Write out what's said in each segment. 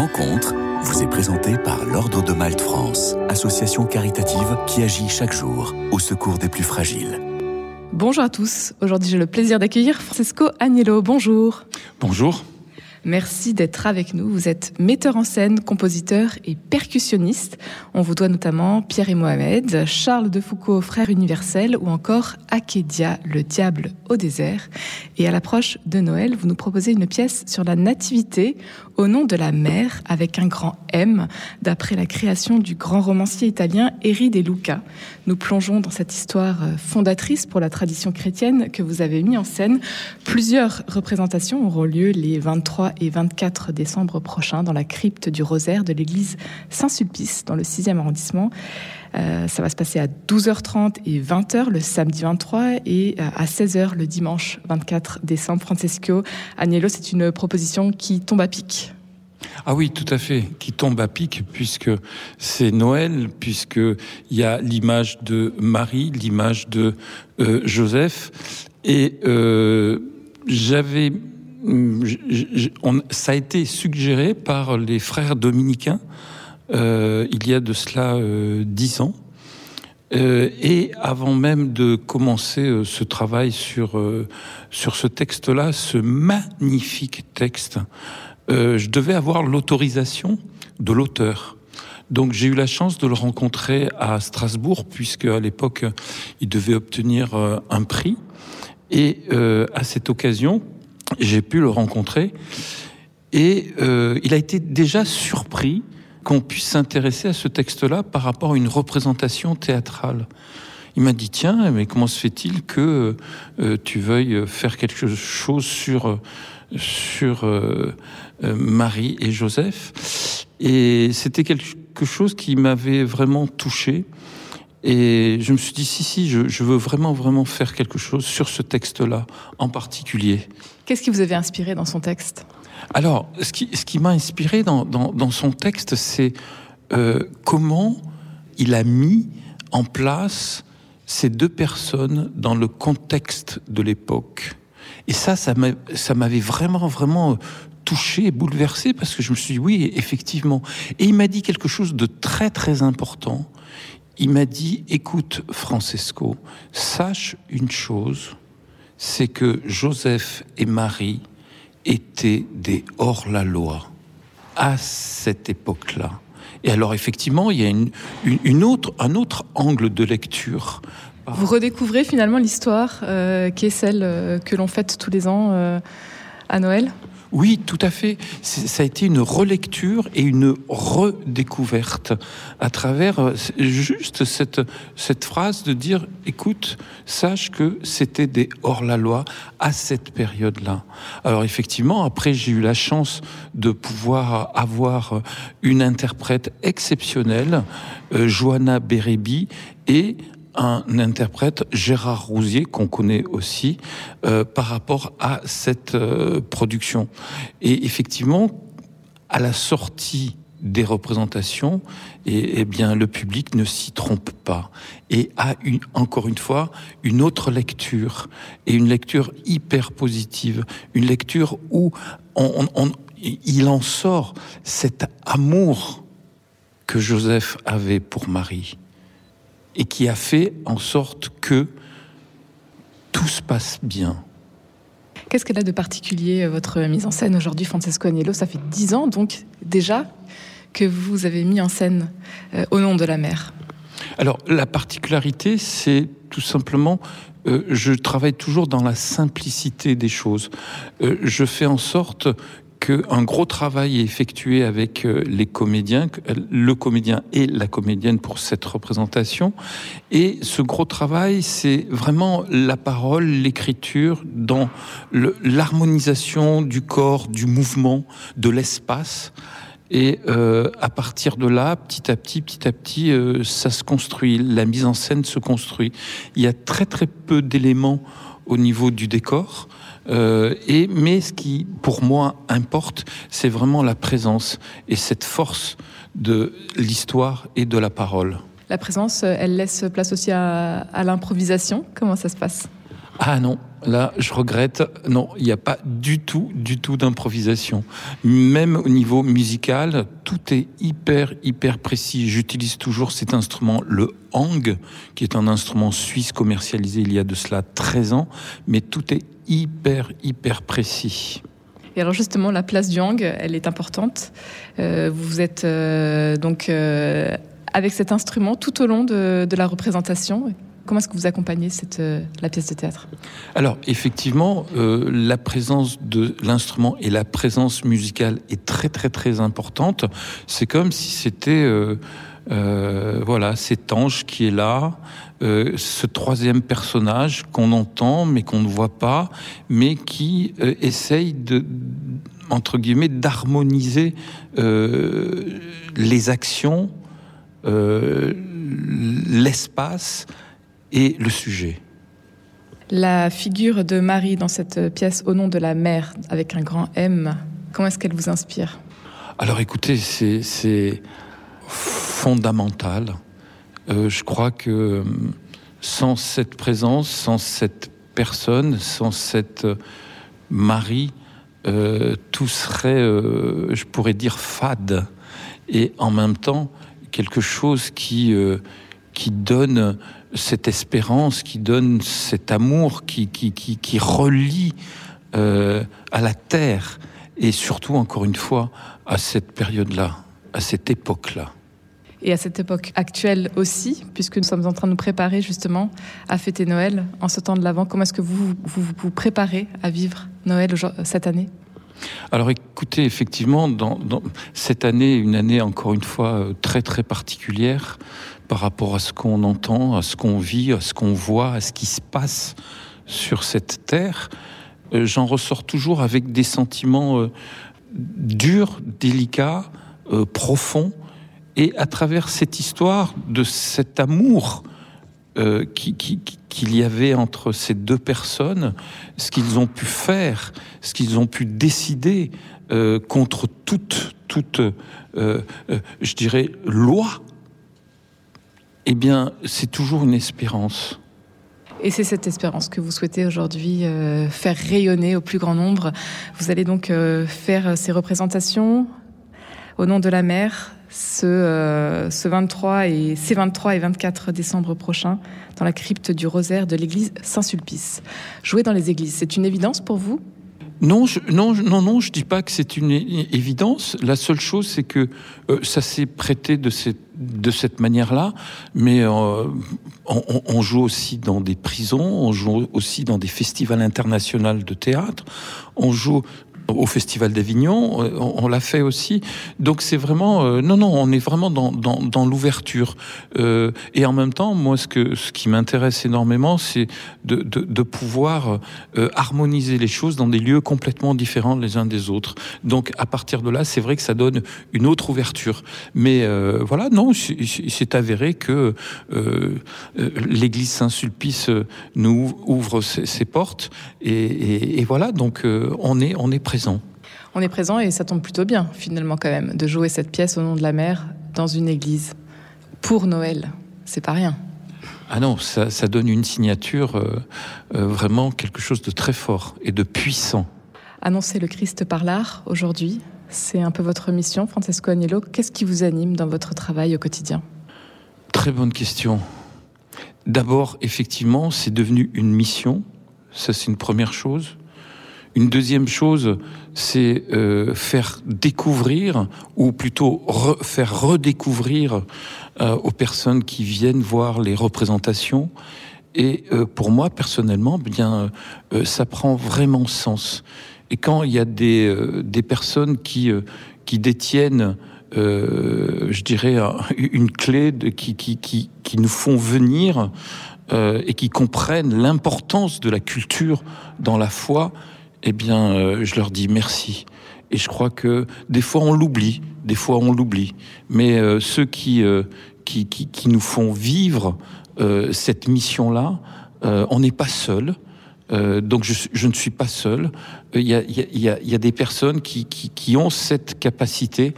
rencontre vous est présentée par l'Ordre de Malte France, association caritative qui agit chaque jour au secours des plus fragiles. Bonjour à tous. Aujourd'hui, j'ai le plaisir d'accueillir Francesco Agnello. Bonjour. Bonjour. Merci d'être avec nous. Vous êtes metteur en scène, compositeur et percussionniste. On vous doit notamment Pierre et Mohamed, Charles de Foucault, frère universel, ou encore Akedia, le diable au désert. Et à l'approche de Noël, vous nous proposez une pièce sur la nativité au nom de la mère avec un grand M, d'après la création du grand romancier italien Eri De Luca. Nous plongeons dans cette histoire fondatrice pour la tradition chrétienne que vous avez mis en scène. Plusieurs représentations auront lieu les 23 et 24 décembre prochain dans la crypte du Rosaire de l'église Saint-Sulpice dans le 6e arrondissement. Euh, ça va se passer à 12h30 et 20h le samedi 23 et euh, à 16h le dimanche 24 décembre. Francesco Agnello, c'est une proposition qui tombe à pic. Ah oui, tout à fait, qui tombe à pic puisque c'est Noël, puisque il y a l'image de Marie, l'image de euh, Joseph, et j'avais ça a été suggéré par les frères dominicains euh, il y a de cela euh, dix ans. Euh, et avant même de commencer ce travail sur, sur ce texte-là, ce magnifique texte, je devais avoir l'autorisation de l'auteur. Donc j'ai eu la chance de le rencontrer à Strasbourg, puisque à l'époque, il devait obtenir un prix. Et à cette occasion, j'ai pu le rencontrer et euh, il a été déjà surpris qu'on puisse s'intéresser à ce texte-là par rapport à une représentation théâtrale. Il m'a dit tiens, mais comment se fait-il que euh, tu veuilles faire quelque chose sur sur euh, euh Marie et Joseph? Et c'était quelque chose qui m'avait vraiment touché. Et je me suis dit, si, si, je, je, veux vraiment, vraiment faire quelque chose sur ce texte-là en particulier. Qu'est-ce qui vous avait inspiré dans son texte? Alors, ce qui, m'a inspiré dans, son texte, c'est euh, comment il a mis en place ces deux personnes dans le contexte de l'époque. Et ça, ça m'avait vraiment, vraiment touché, bouleversé, parce que je me suis dit, oui, effectivement. Et il m'a dit quelque chose de très, très important il m'a dit, écoute Francesco, sache une chose, c'est que Joseph et Marie étaient des hors-la-loi à cette époque-là. Et alors effectivement, il y a une, autre, un autre angle de lecture. Vous redécouvrez finalement l'histoire euh, qui est celle euh, que l'on fête tous les ans euh, à Noël? Oui, tout à fait. Ça a été une relecture et une redécouverte à travers euh, juste cette, cette phrase de dire, écoute, sache que c'était des hors-la-loi à cette période-là. Alors effectivement, après, j'ai eu la chance de pouvoir avoir une interprète exceptionnelle, euh, Johanna et un interprète, Gérard Rousier, qu'on connaît aussi, euh, par rapport à cette euh, production. Et effectivement, à la sortie des représentations, et, eh bien, le public ne s'y trompe pas et a une, encore une fois une autre lecture et une lecture hyper positive, une lecture où il en sort cet amour que Joseph avait pour Marie et qui a fait en sorte que tout se passe bien. Qu'est-ce qu'elle a de particulier, euh, votre mise en scène aujourd'hui, Francesco Agnello? Ça fait dix ans, donc, déjà, que vous avez mis en scène euh, au nom de la mer. Alors, la particularité, c'est tout simplement, euh, je travaille toujours dans la simplicité des choses. Euh, je fais en sorte qu'un gros travail est effectué avec euh, les comédiens, euh, le comédien et la comédienne pour cette représentation. Et ce gros travail, c'est vraiment la parole, l'écriture, dans l'harmonisation du corps, du mouvement, de l'espace. Et euh, à partir de là, petit à petit, petit à petit, euh, ça se construit. La mise en scène se construit. Il y a très très peu d'éléments au niveau du décor. Euh, et, mais ce qui, pour moi, importe, c'est vraiment la présence et cette force de l'histoire et de la parole. La présence, elle laisse place aussi à, à l'improvisation. Comment ça se passe? Ah non, Là, je regrette. Non, il n'y a pas du tout, du tout d'improvisation. Même au niveau musical, tout est hyper, hyper précis. J'utilise toujours cet instrument, le hang, qui est un instrument suisse commercialisé il y a de cela 13 ans, mais tout est hyper, hyper précis. Et alors justement, la place du hang, elle est importante. Euh, vous êtes euh, donc euh, avec cet instrument tout au long de, de la représentation. Comment est-ce que vous accompagnez cette, la pièce de théâtre? Alors effectivement, la présence de l'instrument et la présence musicale est très très très importante. C'est comme si c'était euh, voilà cet ange qui est là, euh, ce troisième personnage qu'on entend mais qu'on ne voit pas, mais qui euh, essaye de entre guillemets d'harmoniser les actions, l'espace et le sujet. La figure de Marie dans cette pièce au nom de la mère avec un grand M, comment est-ce qu'elle vous inspire? Alors écoutez, c'est fondamental. Euh, je crois que euh, sans cette présence, sans cette personne, sans cette Marie, euh, tout serait, je pourrais dire, fade. Et en même temps, quelque chose qui, qui donne cette espérance, qui donne cet amour, qui, qui, qui, qui relie à la terre et surtout, encore une fois, à cette période-là, à cette époque-là. Et à cette époque actuelle aussi, puisque nous sommes en train de nous préparer justement à fêter Noël en ce temps de l'Avent. Comment est-ce que vous, vous préparez à vivre Noël cette année? Alors écoutez, effectivement, cette année, une année encore une fois très très particulière par rapport à ce qu'on entend, à ce qu'on vit, à ce qu'on voit, à ce qui se passe sur cette terre, euh, j'en ressors toujours avec des sentiments euh, durs, délicats, euh, profonds, et à travers cette histoire de cet amour euh, qu'il qui, qui, y avait entre ces deux personnes, ce qu'ils ont pu faire, ce qu'ils ont pu décider euh, contre toute, toute euh, je dirais, loi, eh bien, c'est toujours une espérance. Et c'est cette espérance que vous souhaitez aujourd'hui faire rayonner au plus grand nombre. Vous allez donc faire ces représentations au nom de la mer ce, euh, ce 23 et ces 23 et 24 décembre prochains dans la crypte du rosaire de l'église Saint-Sulpice. Jouer dans les églises, c'est une évidence pour vous? Non, je, non, non, non, je dis pas que c'est une évidence. La seule chose, c'est que euh, ça s'est prêté de cette, de cette manière-là, mais euh, on, on, joue aussi dans des prisons, on joue aussi dans des festivals internationaux de théâtre, on joue au Festival d'Avignon, on, on l'a fait aussi. Donc c'est vraiment, euh, non, non, on est vraiment dans, dans, l'ouverture. Euh, et en même temps, moi, ce, que, ce qui m'intéresse énormément, c'est de, de, pouvoir euh, harmoniser les choses dans des lieux complètement différents les uns des autres. Donc à partir de là, c'est vrai que ça donne une autre ouverture. Mais euh, voilà, non, c'est avéré que euh, l'Église Saint-Sulpice nous ouvre ses, portes. Et, voilà, donc on est, on est présent présent. On est présent et ça tombe plutôt bien, finalement, quand même, de jouer cette pièce au nom de la mer dans une église. Pour Noël, c'est pas rien. Ah non, ça, ça donne une signature, euh, euh, vraiment quelque chose de très fort et de puissant. Annoncer le Christ par l'art aujourd'hui, c'est un peu votre mission, Francesco Agnello. Qu'est-ce qui vous anime dans votre travail au quotidien? Très bonne question. D'abord, effectivement, c'est devenu une mission. Ça, c'est une première chose. Une deuxième chose, c'est euh, faire découvrir, ou plutôt re, faire redécouvrir euh, aux personnes qui viennent voir les représentations. Et euh, pour moi, personnellement, bien, euh, ça prend vraiment sens. Et quand il y a des, euh, des personnes qui, euh, qui détiennent, je dirais, une clé de, qui, qui, qui, qui nous font venir et qui comprennent l'importance de la culture dans la foi, eh bien, euh, je leur dis merci. Et je crois que des fois on l'oublie, des fois on l'oublie. Mais euh, ceux qui, euh, qui, qui, qui, nous font vivre euh, cette mission-là, euh, on n'est pas seul. donc je, je, ne suis pas seul. Il y a, y a, y a des personnes qui, qui, qui ont cette capacité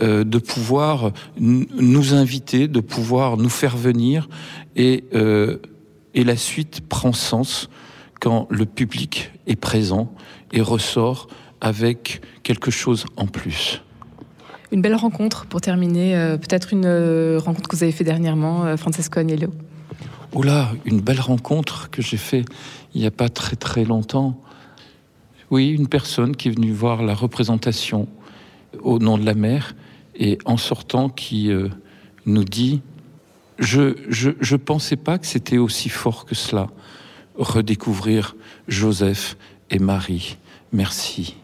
de pouvoir nous inviter, de pouvoir nous faire venir, et, et la suite prend sens quand le public est présent et ressort avec quelque chose en plus. Une belle rencontre pour terminer, euh, peut-être une euh, rencontre que vous avez fait dernièrement, euh, Francesco Agnello. Oh là, une belle rencontre que j'ai fait il n'y a pas très très longtemps. Oui, une personne qui est venue voir la représentation au nom de la mer et en sortant qui nous dit je, je, je pensais pas que c'était aussi fort que cela redécouvrir Joseph et Marie. Merci.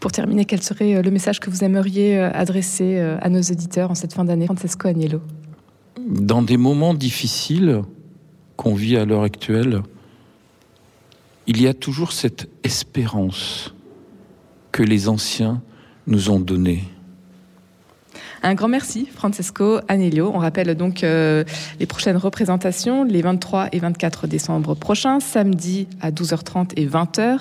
Pour terminer, quel serait euh, le message que vous aimeriez euh, adresser euh, à nos auditeurs en cette fin d'année, Francesco Agnello? Dans des moments difficiles qu'on vit à l'heure actuelle, il y a toujours cette espérance que les anciens nous ont donnée. Un grand merci, Francesco Agnello. On rappelle donc euh, les prochaines représentations, les 23 et 24 décembre prochains, samedi à 12h30 et 20h,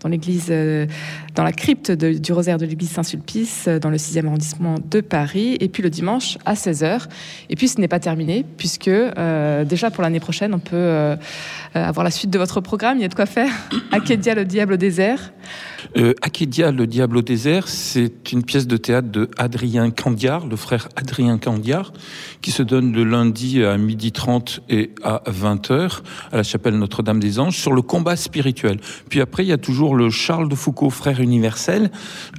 dans l'église, euh, dans la crypte du rosaire de l'église Saint-Sulpice, euh, dans le 6e arrondissement de Paris, et puis le dimanche à 16h. Et puis ce n'est pas terminé, puisque déjà pour l'année prochaine, on peut avoir la suite de votre programme. Il y a de quoi faire. Akedia, le diable au désert. Akedia, le diable au désert, c'est une pièce de théâtre de Adrien Candia le frère Adrien Candiard, qui se donne le lundi à midi 30 et à 20h à la chapelle Notre-Dame des Anges sur le combat spirituel. Puis après, il y a toujours le Charles de Foucault, frère universel,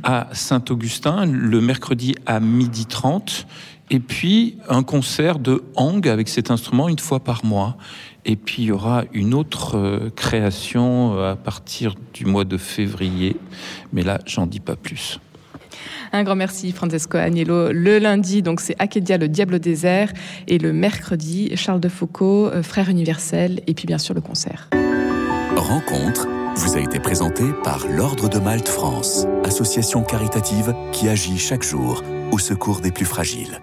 à Saint-Augustin, le mercredi à midi 30 et puis un concert de Hang avec cet instrument une fois par mois. Et puis il y aura une autre euh, création euh, à partir du mois de février, mais là j'en dis pas plus. Un grand merci, Francesco Agnello. Le lundi, donc c'est Akedia, le diable au désert. Et le mercredi, Charles de Foucault, euh, frère universel. Et puis bien sûr, le concert. Rencontre vous a été présenté par l'Ordre de Malte France, association caritative qui agit chaque jour au secours des plus fragiles.